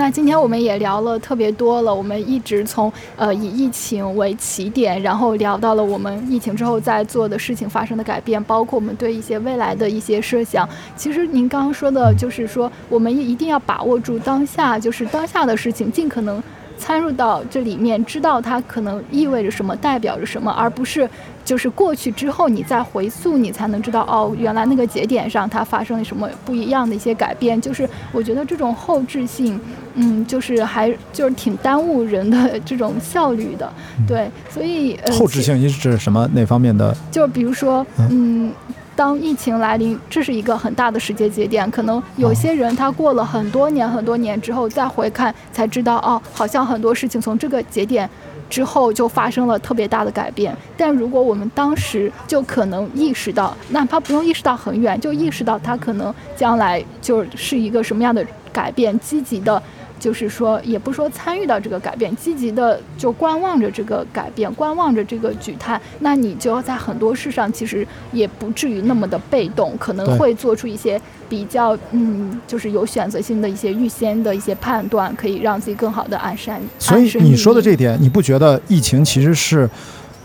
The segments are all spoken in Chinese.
那今天我们也聊了特别多了，我们一直从呃以疫情为起点，然后聊到了我们疫情之后在做的事情发生的改变，包括我们对一些未来的一些设想。其实您刚刚说的就是说，我们一定要把握住当下，就是当下的事情，尽可能。参入到这里面，知道它可能意味着什么，代表着什么，而不是就是过去之后你再回溯，你才能知道哦，原来那个节点上它发生了什么不一样的一些改变。就是我觉得这种后置性，嗯，就是还就是挺耽误人的这种效率的。对，所以后置性是指什么哪方面的？就比如说，嗯。当疫情来临，这是一个很大的时间节点。可能有些人他过了很多年、很多年之后再回看，才知道哦，好像很多事情从这个节点之后就发生了特别大的改变。但如果我们当时就可能意识到，哪怕不用意识到很远，就意识到它可能将来就是一个什么样的改变，积极的。就是说，也不说参与到这个改变，积极的就观望着这个改变，观望着这个举态，那你就在很多事上其实也不至于那么的被动，可能会做出一些比较嗯，就是有选择性的一些预先的一些判断，可以让自己更好的安身。所以你说的这点，你不觉得疫情其实是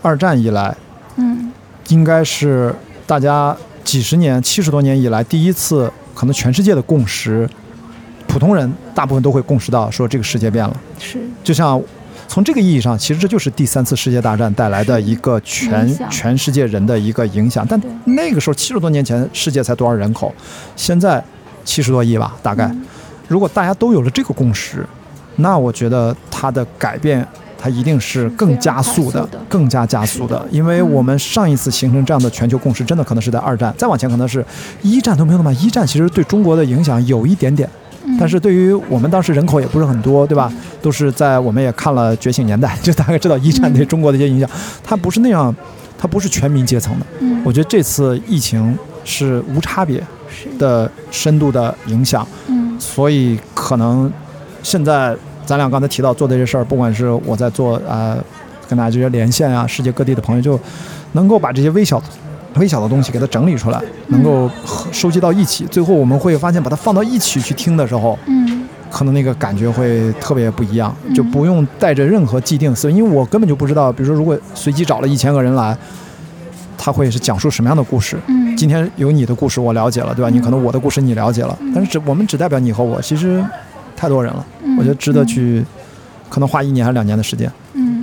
二战以来，嗯，应该是大家几十年、七十多年以来第一次，可能全世界的共识。普通人大部分都会共识到，说这个世界变了。是，就像从这个意义上，其实这就是第三次世界大战带来的一个全全世界人的一个影响。但那个时候七十多年前，世界才多少人口？现在七十多亿吧，大概。如果大家都有了这个共识，那我觉得它的改变，它一定是更加速的，更加加速的。因为我们上一次形成这样的全球共识，真的可能是在二战，再往前可能是一战都没有那么。一战其实对中国的影响有一点点。但是对于我们当时人口也不是很多，对吧？都是在我们也看了《觉醒年代》，就大概知道一战对中国的一些影响。它不是那样，它不是全民阶层的。嗯，我觉得这次疫情是无差别的深度的影响。嗯，所以可能现在咱俩刚才提到做的这些事儿，不管是我在做啊，跟大家这些连线啊，世界各地的朋友就能够把这些微小的。微小的东西给它整理出来，能够收集到一起，最后我们会发现，把它放到一起去听的时候，嗯，可能那个感觉会特别不一样，就不用带着任何既定思维，因为我根本就不知道，比如说如果随机找了一千个人来，他会是讲述什么样的故事？嗯，今天有你的故事我了解了，对吧？你可能我的故事你了解了，但是只我们只代表你和我，其实太多人了，我觉得值得去，可能花一年还是两年的时间。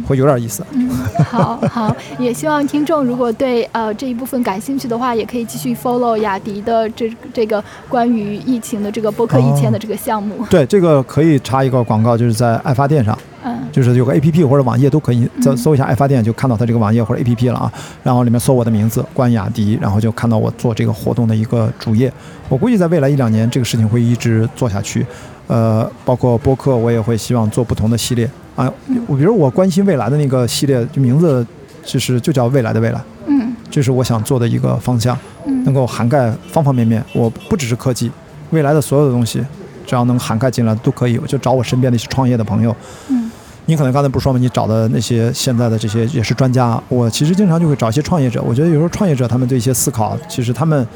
会有点意思。嗯，好好，也希望听众如果对呃这一部分感兴趣的话，也可以继续 follow 雅迪的这这个关于疫情的这个播客一千的这个项目。对，这个可以插一个广告，就是在爱发电上，嗯，就是有个 A P P 或者网页都可以，搜搜一下爱发电就看到它这个网页或者 A P P 了啊。然后里面搜我的名字关雅迪，然后就看到我做这个活动的一个主页。我估计在未来一两年，这个事情会一直做下去。呃，包括播客，我也会希望做不同的系列。啊，我比如我关心未来的那个系列，就名字就是就叫未来的未来，嗯，这是我想做的一个方向，嗯，能够涵盖方方面面。我不只是科技，未来的所有的东西，只要能涵盖进来都可以。我就找我身边的一些创业的朋友，嗯，你可能刚才不是说吗？你找的那些现在的这些也是专家，我其实经常就会找一些创业者。我觉得有时候创业者他们对一些思考，其实他们。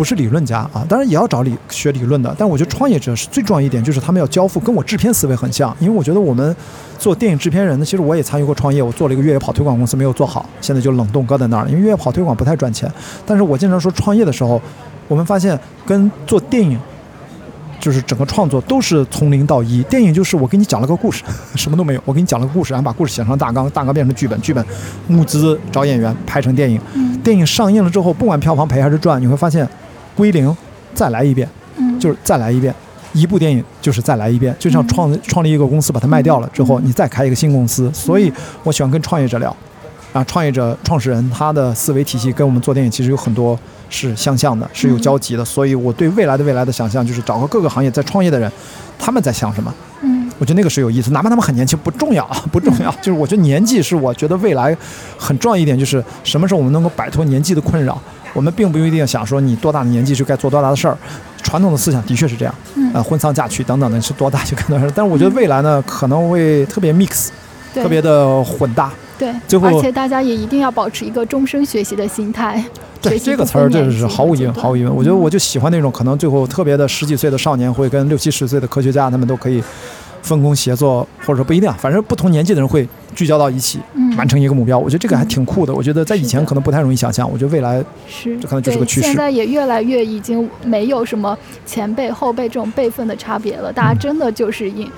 不是理论家啊，当然也要找理学理论的。但我觉得创业者是最重要一点，就是他们要交付，跟我制片思维很像。因为我觉得我们做电影制片人呢，其实我也参与过创业，我做了一个越野跑推广公司，没有做好，现在就冷冻搁在那儿。因为越野跑推广不太赚钱。但是我经常说，创业的时候，我们发现跟做电影，就是整个创作都是从零到一。电影就是我给你讲了个故事，什么都没有，我给你讲了个故事，然后把故事写成大纲，大纲变成剧本，剧本募资找演员拍成电影。电影上映了之后，不管票房赔还是赚，你会发现。归零，再来一遍，嗯，就是再来一遍，一部电影就是再来一遍，就像创创立一个公司，把它卖掉了之后，你再开一个新公司。所以我喜欢跟创业者聊，啊，创业者创始人他的思维体系跟我们做电影其实有很多是相像的，是有交集的。所以我对未来的未来的想象就是找个各个行业在创业的人，他们在想什么？嗯，我觉得那个是有意思，哪怕他们很年轻不重要，不重要，就是我觉得年纪是我觉得未来很重要一点，就是什么时候我们能够摆脱年纪的困扰。我们并不一定想说你多大的年纪就该做多大的事儿，传统的思想的确是这样，呃，婚丧嫁娶等等的，是多大就干多大事。但是我觉得未来呢，可能会特别 mix，特别的混搭。对，最后而且大家也一定要保持一个终身学习的心态。对这个词儿，这是毫无疑问，毫无疑问。我觉得我就喜欢那种可能最后特别的十几岁的少年会跟六七十岁的科学家他们都可以分工协作，或者说不一定啊，反正不同年纪的人会聚焦到一起，嗯完成一个目标。我觉得这个还挺酷的。我觉得在以前可能不太容易想象，我觉得未来是，这可能就是个对趋势现在也越来越已经没有什么前辈后辈这种辈分的差别了，大家嗯真的就是一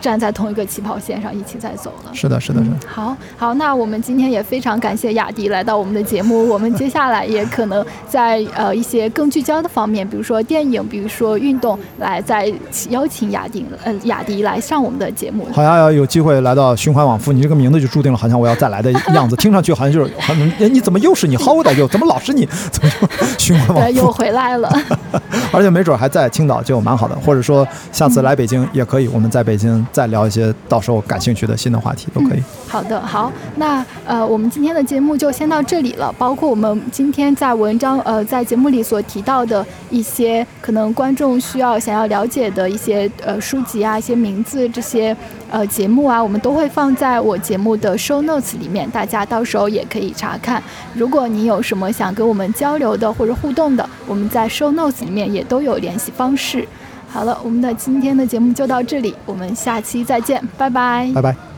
站在同一个起跑线上一起在走了。是的，是的，是的嗯。好好，那我们今天也非常感谢雅迪来到我们的节目。我们接下来也可能在呃一些更聚焦的方面，比如说电影，比如说运动，来再邀请雅迪呃雅迪来上我们的节目。好像要有机会来到循环往复，你这个名字就注定了好像我要再来的 样子，听上去好像就是好像哎你怎么又是你，How old are you？怎么老是你？怎么就 循环往对，复？又回来了。而且没准还在青岛就蛮好的，或者说下次来北京也可以，我们在北京再聊一些到时候感兴趣的新的话题都可以。好的，好，那呃，我们今天的节目就先到这里了。包括我们今天在文章呃在节目里所提到的一些可能观众需要想要了解的一些呃书籍啊、一些名字这些呃节目啊，我们都会放在我节目的 show notes 里面，大家到时候也可以查看。如果你有什么想跟我们交流的或者互动的，我们在 show notes 里面也都有联系方式。好了，我们的今天的节目就到这里，我们下期再见，拜拜拜拜。